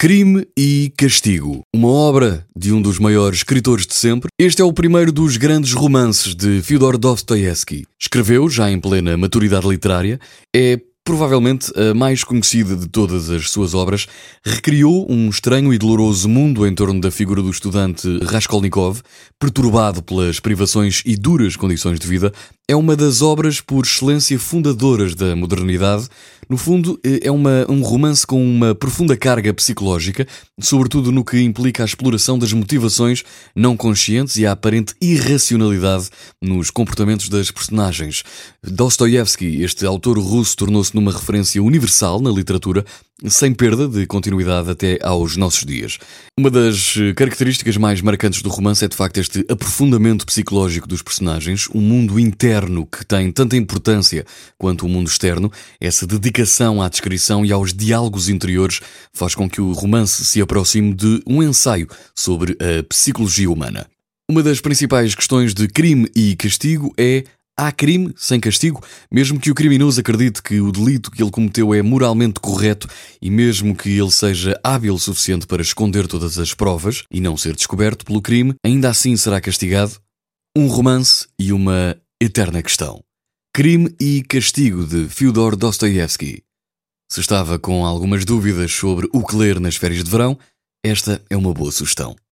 Crime e Castigo, uma obra de um dos maiores escritores de sempre. Este é o primeiro dos grandes romances de Fyodor Dostoevsky. Escreveu, já em plena maturidade literária, é provavelmente a mais conhecida de todas as suas obras, recriou um estranho e doloroso mundo em torno da figura do estudante Raskolnikov, perturbado pelas privações e duras condições de vida. É uma das obras por excelência fundadoras da modernidade. No fundo, é uma, um romance com uma profunda carga psicológica, sobretudo no que implica a exploração das motivações não conscientes e a aparente irracionalidade nos comportamentos das personagens. Dostoevsky, este autor russo, tornou-se numa referência universal na literatura, sem perda de continuidade até aos nossos dias. Uma das eh, características mais marcantes do romance é de facto este aprofundamento psicológico dos personagens, um mundo interno que tem tanta importância quanto o mundo externo, essa dedicação à descrição e aos diálogos interiores faz com que o romance se aproxime de um ensaio sobre a psicologia humana. Uma das principais questões de crime e castigo é Há crime sem castigo, mesmo que o criminoso acredite que o delito que ele cometeu é moralmente correto e mesmo que ele seja hábil o suficiente para esconder todas as provas e não ser descoberto pelo crime, ainda assim será castigado? Um romance e uma eterna questão. Crime e Castigo de Fyodor Dostoevsky. Se estava com algumas dúvidas sobre o que ler nas férias de verão, esta é uma boa sugestão.